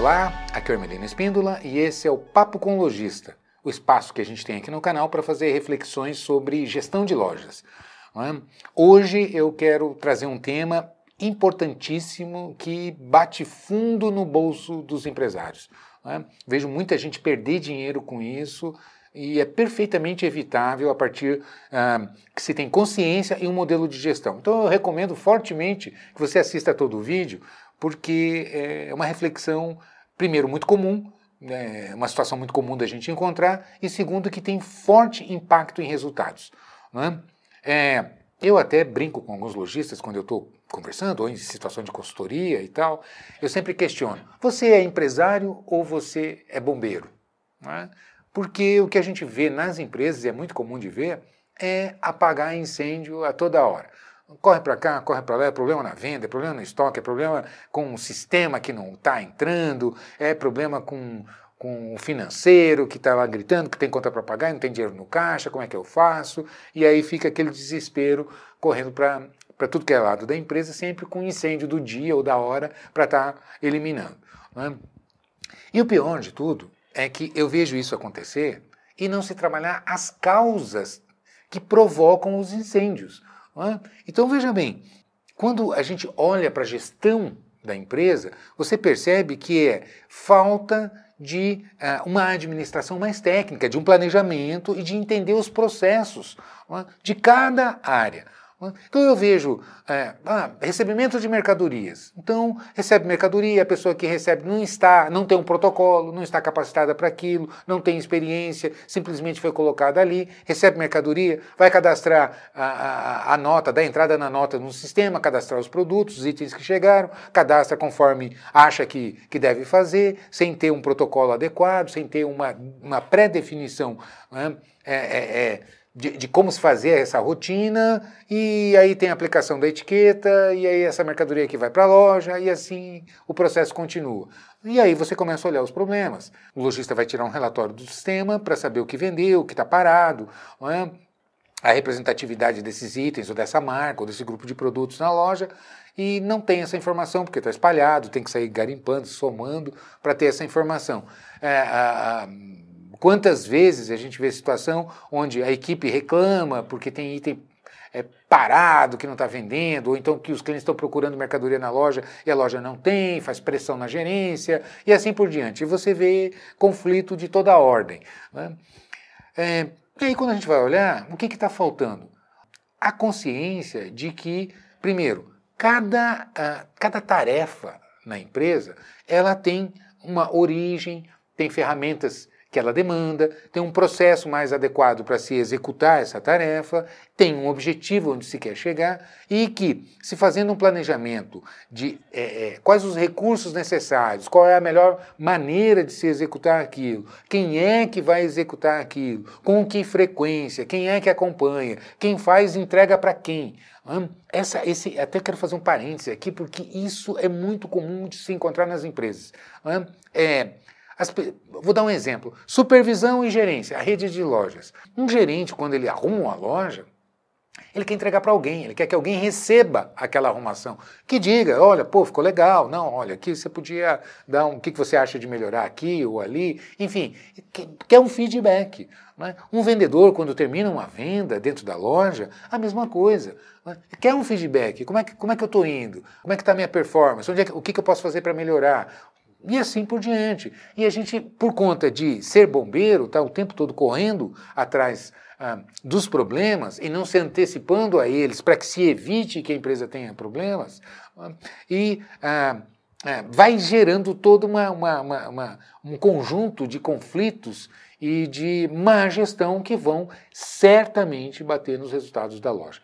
Olá, aqui é o Hermelino Espíndola e esse é o Papo com Lojista, o espaço que a gente tem aqui no canal para fazer reflexões sobre gestão de lojas. É? Hoje eu quero trazer um tema importantíssimo que bate fundo no bolso dos empresários. É? Vejo muita gente perder dinheiro com isso e é perfeitamente evitável a partir ah, que se tem consciência e um modelo de gestão. Então eu recomendo fortemente que você assista todo o vídeo, porque é uma reflexão, primeiro, muito comum, é uma situação muito comum da gente encontrar, e segundo, que tem forte impacto em resultados. É? É, eu até brinco com alguns lojistas quando eu estou conversando, ou em situação de consultoria e tal, eu sempre questiono: você é empresário ou você é bombeiro? É? Porque o que a gente vê nas empresas, e é muito comum de ver, é apagar incêndio a toda hora. Corre para cá, corre para lá, é problema na venda, é problema no estoque, é problema com o sistema que não está entrando, é problema com, com o financeiro que está lá gritando que tem conta para pagar e não tem dinheiro no caixa, como é que eu faço? E aí fica aquele desespero correndo para tudo que é lado da empresa, sempre com incêndio do dia ou da hora para estar tá eliminando. Né? E o pior de tudo é que eu vejo isso acontecer e não se trabalhar as causas que provocam os incêndios. É? Então veja bem, quando a gente olha para a gestão da empresa, você percebe que é falta de uh, uma administração mais técnica, de um planejamento e de entender os processos é? de cada área. Então eu vejo é, ah, recebimento de mercadorias. Então recebe mercadoria, a pessoa que recebe não está, não tem um protocolo, não está capacitada para aquilo, não tem experiência, simplesmente foi colocada ali, recebe mercadoria, vai cadastrar a, a, a nota, dá entrada na nota no sistema, cadastrar os produtos, os itens que chegaram, cadastra conforme acha que, que deve fazer, sem ter um protocolo adequado, sem ter uma, uma pré-definição. Né? É, é, é de, de, como se fazer essa rotina, e aí tem a aplicação da etiqueta, e aí essa mercadoria que vai para a loja, e assim o processo continua. E aí você começa a olhar os problemas. O lojista vai tirar um relatório do sistema para saber o que vendeu, o que está parado, é? a representatividade desses itens, ou dessa marca, ou desse grupo de produtos na loja, e não tem essa informação, porque está espalhado, tem que sair garimpando, somando para ter essa informação. É, a, a, Quantas vezes a gente vê situação onde a equipe reclama porque tem item é, parado, que não está vendendo, ou então que os clientes estão procurando mercadoria na loja e a loja não tem, faz pressão na gerência e assim por diante. E você vê conflito de toda a ordem. Né? É, e aí, quando a gente vai olhar, o que está faltando? A consciência de que, primeiro, cada, uh, cada tarefa na empresa ela tem uma origem, tem ferramentas que ela demanda, tem um processo mais adequado para se executar essa tarefa, tem um objetivo onde se quer chegar e que, se fazendo um planejamento de é, é, quais os recursos necessários, qual é a melhor maneira de se executar aquilo, quem é que vai executar aquilo, com que frequência, quem é que acompanha, quem faz entrega para quem. Essa, esse, até quero fazer um parêntese aqui, porque isso é muito comum de se encontrar nas empresas. É, as, vou dar um exemplo: supervisão e gerência, a rede de lojas. Um gerente, quando ele arruma uma loja, ele quer entregar para alguém, ele quer que alguém receba aquela arrumação, que diga, olha, pô, ficou legal, não, olha, aqui você podia dar um, o que você acha de melhorar aqui ou ali, enfim, quer um feedback. Né? Um vendedor, quando termina uma venda dentro da loja, a mesma coisa. Né? Quer um feedback, como é que, como é que eu estou indo, como é que está a minha performance, Onde é que, o que, que eu posso fazer para melhorar, e assim por diante. E a gente, por conta de ser bombeiro, está o tempo todo correndo atrás ah, dos problemas e não se antecipando a eles para que se evite que a empresa tenha problemas, ah, e ah, ah vai gerando todo uma, uma, uma, um conjunto de conflitos e de má gestão que vão certamente bater nos resultados da loja.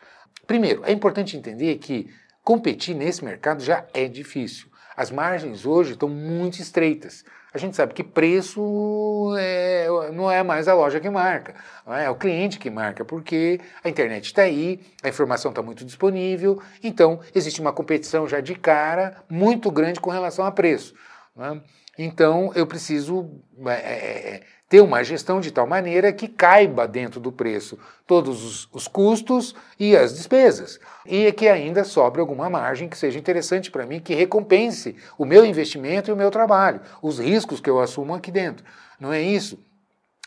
Primeiro, é importante entender que competir nesse mercado já é difícil. As margens hoje estão muito estreitas. A gente sabe que preço é, não é mais a loja que marca, é? é o cliente que marca, porque a internet está aí, a informação está muito disponível, então existe uma competição já de cara muito grande com relação a preço. É? Então eu preciso é, é, é ter uma gestão de tal maneira que caiba dentro do preço todos os, os custos e as despesas. E que ainda sobre alguma margem que seja interessante para mim, que recompense o meu investimento e o meu trabalho, os riscos que eu assumo aqui dentro. Não é isso?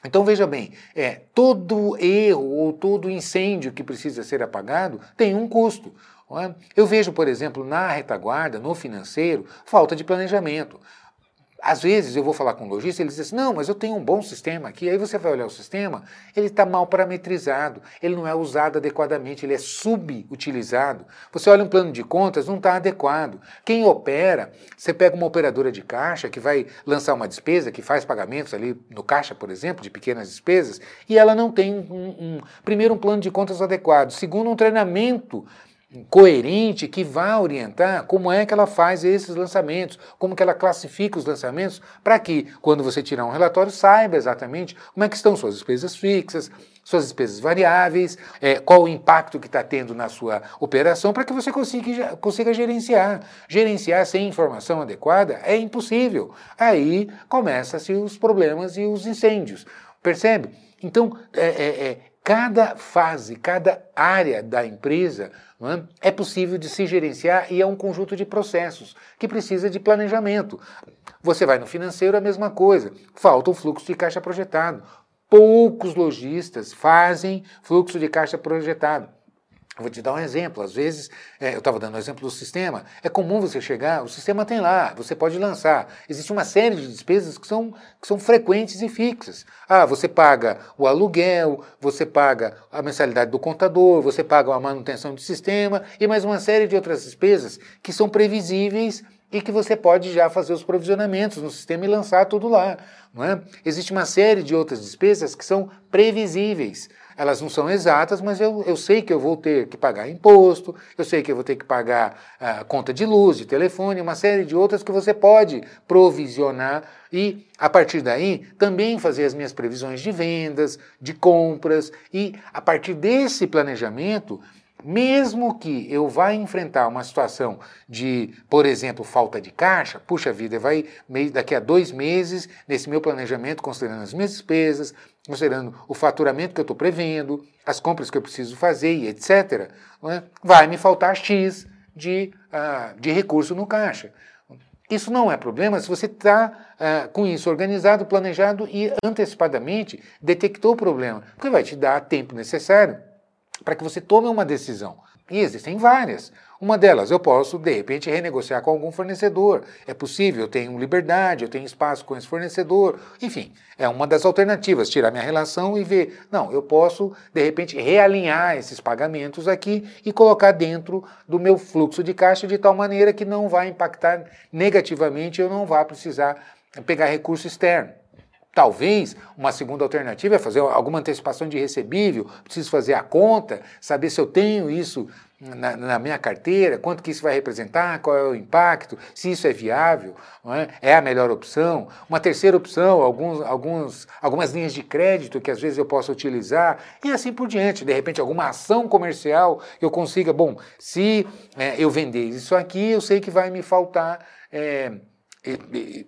Então veja bem, é, todo erro ou todo incêndio que precisa ser apagado tem um custo. É? Eu vejo, por exemplo, na retaguarda, no financeiro, falta de planejamento. Às vezes eu vou falar com o lojista, ele diz assim, não, mas eu tenho um bom sistema aqui. Aí você vai olhar o sistema, ele está mal parametrizado, ele não é usado adequadamente, ele é subutilizado. Você olha um plano de contas, não está adequado. Quem opera, você pega uma operadora de caixa que vai lançar uma despesa, que faz pagamentos ali no caixa, por exemplo, de pequenas despesas, e ela não tem, um, um, primeiro, um plano de contas adequado, segundo, um treinamento coerente que vá orientar como é que ela faz esses lançamentos, como que ela classifica os lançamentos, para que, quando você tirar um relatório, saiba exatamente como é que estão suas despesas fixas, suas despesas variáveis, é, qual o impacto que está tendo na sua operação, para que você consiga, consiga gerenciar. Gerenciar sem informação adequada é impossível. Aí começam-se os problemas e os incêndios. Percebe? Então, é, é, é cada fase, cada área da empresa é? é possível de se gerenciar e é um conjunto de processos que precisa de planejamento. Você vai no financeiro, a mesma coisa. Falta um fluxo de caixa projetado. Poucos lojistas fazem fluxo de caixa projetado. Vou te dar um exemplo. Às vezes, é, eu estava dando o um exemplo do sistema, é comum você chegar, o sistema tem lá, você pode lançar. Existe uma série de despesas que são, que são frequentes e fixas. Ah, você paga o aluguel, você paga a mensalidade do contador, você paga a manutenção do sistema e mais uma série de outras despesas que são previsíveis e que você pode já fazer os provisionamentos no sistema e lançar tudo lá. Não é? Existe uma série de outras despesas que são previsíveis. Elas não são exatas, mas eu, eu sei que eu vou ter que pagar imposto, eu sei que eu vou ter que pagar uh, conta de luz, de telefone, uma série de outras que você pode provisionar e, a partir daí, também fazer as minhas previsões de vendas, de compras e, a partir desse planejamento, mesmo que eu vá enfrentar uma situação de, por exemplo, falta de caixa, puxa vida, vai daqui a dois meses, nesse meu planejamento, considerando as minhas despesas, considerando o faturamento que eu estou prevendo, as compras que eu preciso fazer e etc., é? vai me faltar X de, uh, de recurso no caixa. Isso não é problema se você está ah, com isso organizado, planejado e antecipadamente detectou o problema, porque vai te dar tempo necessário para que você tome uma decisão. E existem várias. Uma delas, eu posso, de repente, renegociar com algum fornecedor. É possível, eu tenho liberdade, eu tenho espaço com esse fornecedor. Enfim, é uma das alternativas, tirar minha relação e ver. Não, eu posso, de repente, realinhar esses pagamentos aqui e colocar dentro do meu fluxo de caixa de tal maneira que não vai impactar negativamente, eu não vá precisar pegar recurso externo. Talvez uma segunda alternativa é fazer alguma antecipação de recebível, preciso fazer a conta, saber se eu tenho isso na, na, minha carteira, quanto que isso vai representar, qual é o impacto, se isso é viável, é? é? a melhor opção. Uma terceira opção, alguns, alguns, algumas linhas de crédito que às vezes eu posso utilizar e assim por diante. De repente, alguma ação comercial eu consiga, bom, se é, eu vender isso aqui, eu sei que vai me faltar. É,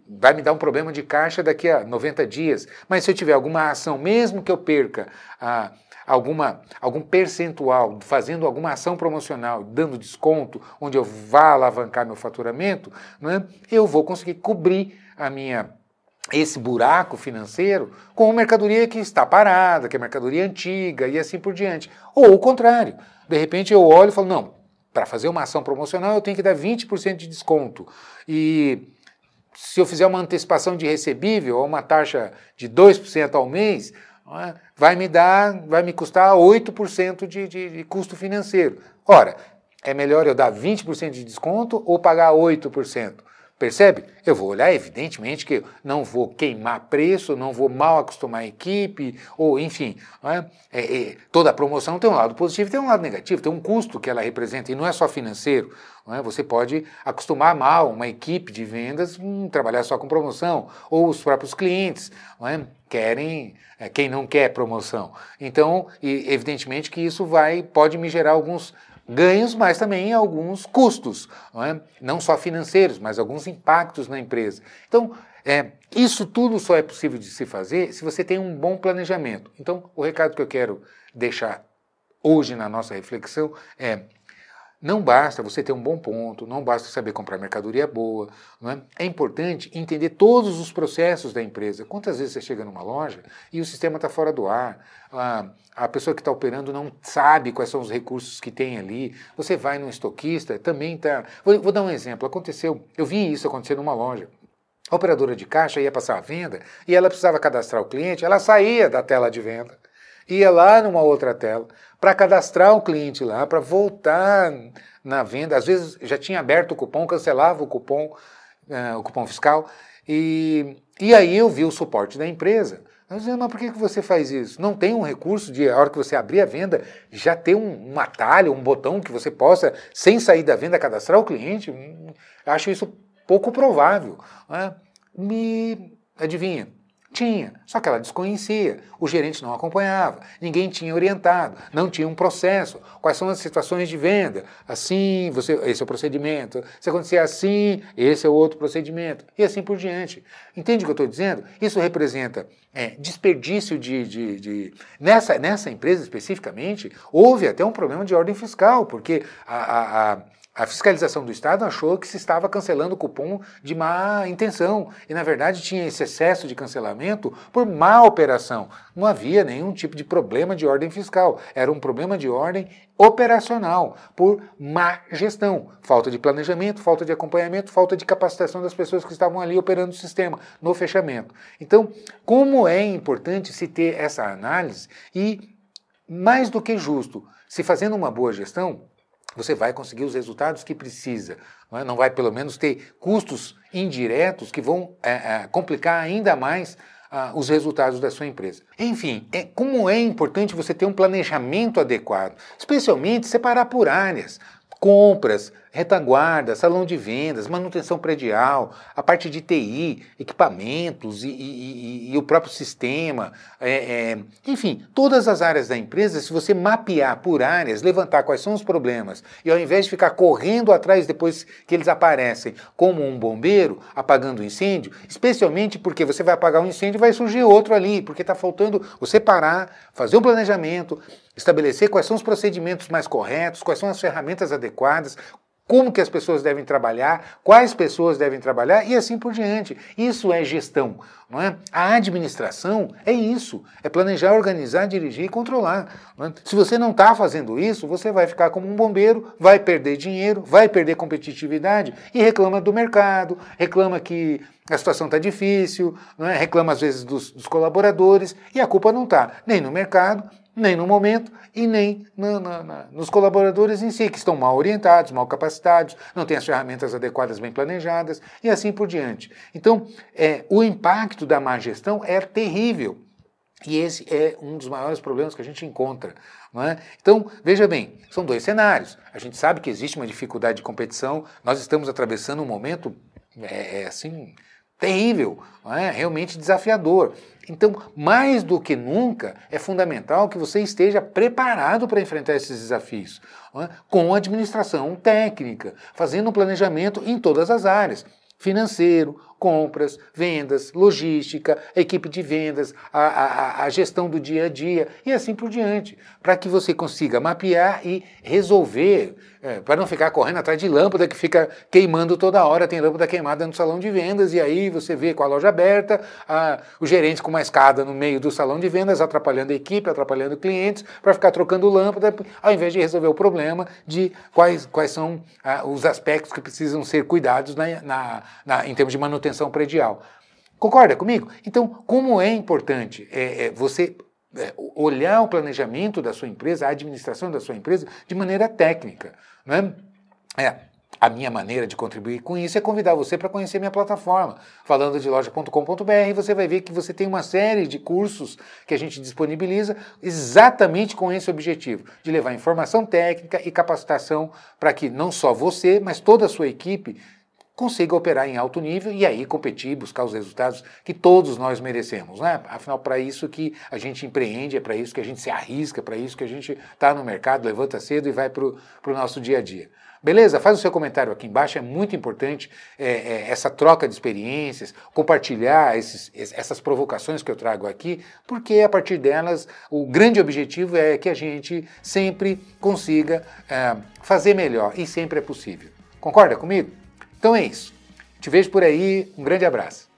vai me dar um problema de caixa daqui a 90 dias. Mas se eu tiver alguma ação, mesmo que eu perca a alguma, algum percentual, fazendo alguma ação promocional, dando desconto, onde eu vá alavancar meu faturamento, né, eu vou conseguir cobrir a minha esse buraco financeiro com mercadoria que está parada, que é mercadoria antiga e assim por diante. Ou o contrário, de repente eu olho e falo, não, para fazer uma ação promocional eu tenho que dar 20% de desconto. E se eu fizer uma antecipação de recebível ou uma taxa de 2% ao mês, é? vai me dar, vai me custar 8% de, de, de custo financeiro. Ora, é melhor eu dar 20% de desconto ou pagar 8%? Percebe? Eu vou olhar, evidentemente, que eu não vou queimar preço, não vou mal acostumar a equipe, ou enfim. É? É, é, toda promoção tem um lado positivo tem um lado negativo, tem um custo que ela representa, e não é só financeiro. É? Você pode acostumar mal uma equipe de vendas hum, trabalhar só com promoção, ou os próprios clientes é? querem, é, quem não quer promoção. Então, evidentemente que isso vai, pode me gerar alguns ganhos, mas também alguns custos, não, é? não só financeiros, mas alguns impactos na empresa. Então, é, isso tudo só é possível de se fazer se você tem um bom planejamento. Então, o recado que eu quero deixar hoje na nossa reflexão é não basta você ter um bom ponto, não basta saber comprar mercadoria boa. É? é? importante entender todos os processos da empresa. Quantas vezes você chega numa loja e o sistema está fora do ar, a, a pessoa que está operando não sabe quais são os recursos que tem ali. Você vai num estoquista, também está. Vou, vou dar um exemplo. Aconteceu, eu vi isso acontecer numa loja. A operadora de caixa ia passar a venda e ela precisava cadastrar o cliente, ela saía da tela de venda ia lá numa outra tela para cadastrar o cliente lá, para voltar na venda. Às vezes já tinha aberto o cupom, cancelava o cupom, uh, o cupom fiscal. E, e aí eu vi o suporte da empresa. Eu mas por que, que você faz isso? Não tem um recurso de, a hora que você abrir a venda, já ter um, um atalho, um botão que você possa, sem sair da venda, cadastrar o cliente? Hum, acho isso pouco provável. Né? Me adivinha, tinha, só que ela desconhecia, o gerente não acompanhava, ninguém tinha orientado, não tinha um processo. Quais são as situações de venda? Assim, você, esse é o procedimento. Se acontecer assim, esse é o outro procedimento. E assim por diante. Entende o que eu estou dizendo? Isso representa é, desperdício de, de, de, Nessa, nessa empresa especificamente, houve até um problema de ordem fiscal, porque a, a, a a fiscalização do Estado achou que se estava cancelando o cupom de má intenção e, na verdade, tinha esse excesso de cancelamento por má operação. Não havia nenhum tipo de problema de ordem fiscal, era um problema de ordem operacional, por má gestão, falta de planejamento, falta de acompanhamento, falta de capacitação das pessoas que estavam ali operando o sistema no fechamento. Então, como é importante se ter essa análise e, mais do que justo, se fazendo uma boa gestão, você vai conseguir os resultados que precisa. Não, é? não vai, pelo menos, ter custos indiretos que vão é, é, complicar ainda mais ah, os resultados da sua empresa. Enfim, é, como é importante você ter um planejamento adequado, especialmente separar por áreas compras, retaguarda, salão de vendas, manutenção predial, a parte de TI, equipamentos e, e, e, e o próprio sistema, é, é, enfim, todas as áreas da empresa, se você mapear por áreas, levantar quais são os problemas, e ao invés de ficar correndo atrás depois que eles aparecem, como um bombeiro apagando o incêndio, especialmente porque você vai apagar um incêndio e vai surgir outro ali, porque está faltando você parar, fazer um planejamento, estabelecer quais são os procedimentos mais corretos, quais são as ferramentas adequadas, como que as pessoas devem trabalhar, quais pessoas devem trabalhar e assim por diante. Isso é gestão, não é? A administração é isso, é planejar, organizar, dirigir e controlar. É? Se você não está fazendo isso, você vai ficar como um bombeiro, vai perder dinheiro, vai perder competitividade e reclama do mercado, reclama que a situação está difícil, é? reclama às vezes dos, dos colaboradores e a culpa não está nem no mercado, nem no momento e nem na, na, na, nos colaboradores em si, que estão mal orientados, mal capacitados, não têm as ferramentas adequadas bem planejadas e assim por diante. Então, é, o impacto da má gestão é terrível. E esse é um dos maiores problemas que a gente encontra. É? Então, veja bem, são dois cenários. A gente sabe que existe uma dificuldade de competição, nós estamos atravessando um momento é, é assim terrível, é? realmente desafiador. Então, mais do que nunca, é fundamental que você esteja preparado para enfrentar esses desafios, é? com administração técnica, fazendo um planejamento em todas as áreas financeiro, compras, vendas, logística, equipe de vendas, a, a, a, gestão do dia a dia e assim por diante, para que você consiga mapear e resolver, é, para não ficar correndo atrás de lâmpada que fica queimando toda hora, tem lâmpada queimada no salão de vendas e aí você vê com a loja aberta, a, o gerente com uma escada no meio do salão de vendas, atrapalhando a equipe, atrapalhando clientes, para ficar trocando lâmpada, ao invés de resolver o problema de quais, quais são os aspectos que precisam ser cuidados na, na, na em termos de manutenção manutenção predial. Concorda comigo? Então, como é importante é, é você é, olhar o planejamento da sua empresa, a administração da sua empresa, de maneira técnica. Né? É, a minha maneira de contribuir com isso é convidar você para conhecer minha plataforma, falando de loja.com.br. Você vai ver que você tem uma série de cursos que a gente disponibiliza exatamente com esse objetivo, de levar informação técnica e capacitação para que não só você, mas toda a sua equipe consiga operar em alto nível e aí competir, buscar os resultados que todos nós merecemos. Né? Afinal, para isso que a gente empreende, é para isso que a gente se arrisca, para isso que a gente está no mercado, levanta cedo e vai para o nosso dia a dia. Beleza? Faz o seu comentário aqui embaixo, é muito importante é, é, essa troca de experiências, compartilhar esses, essas provocações que eu trago aqui, porque a partir delas o grande objetivo é que a gente sempre consiga é, fazer melhor e sempre é possível. Concorda comigo? Então é isso. Te vejo por aí, um grande abraço.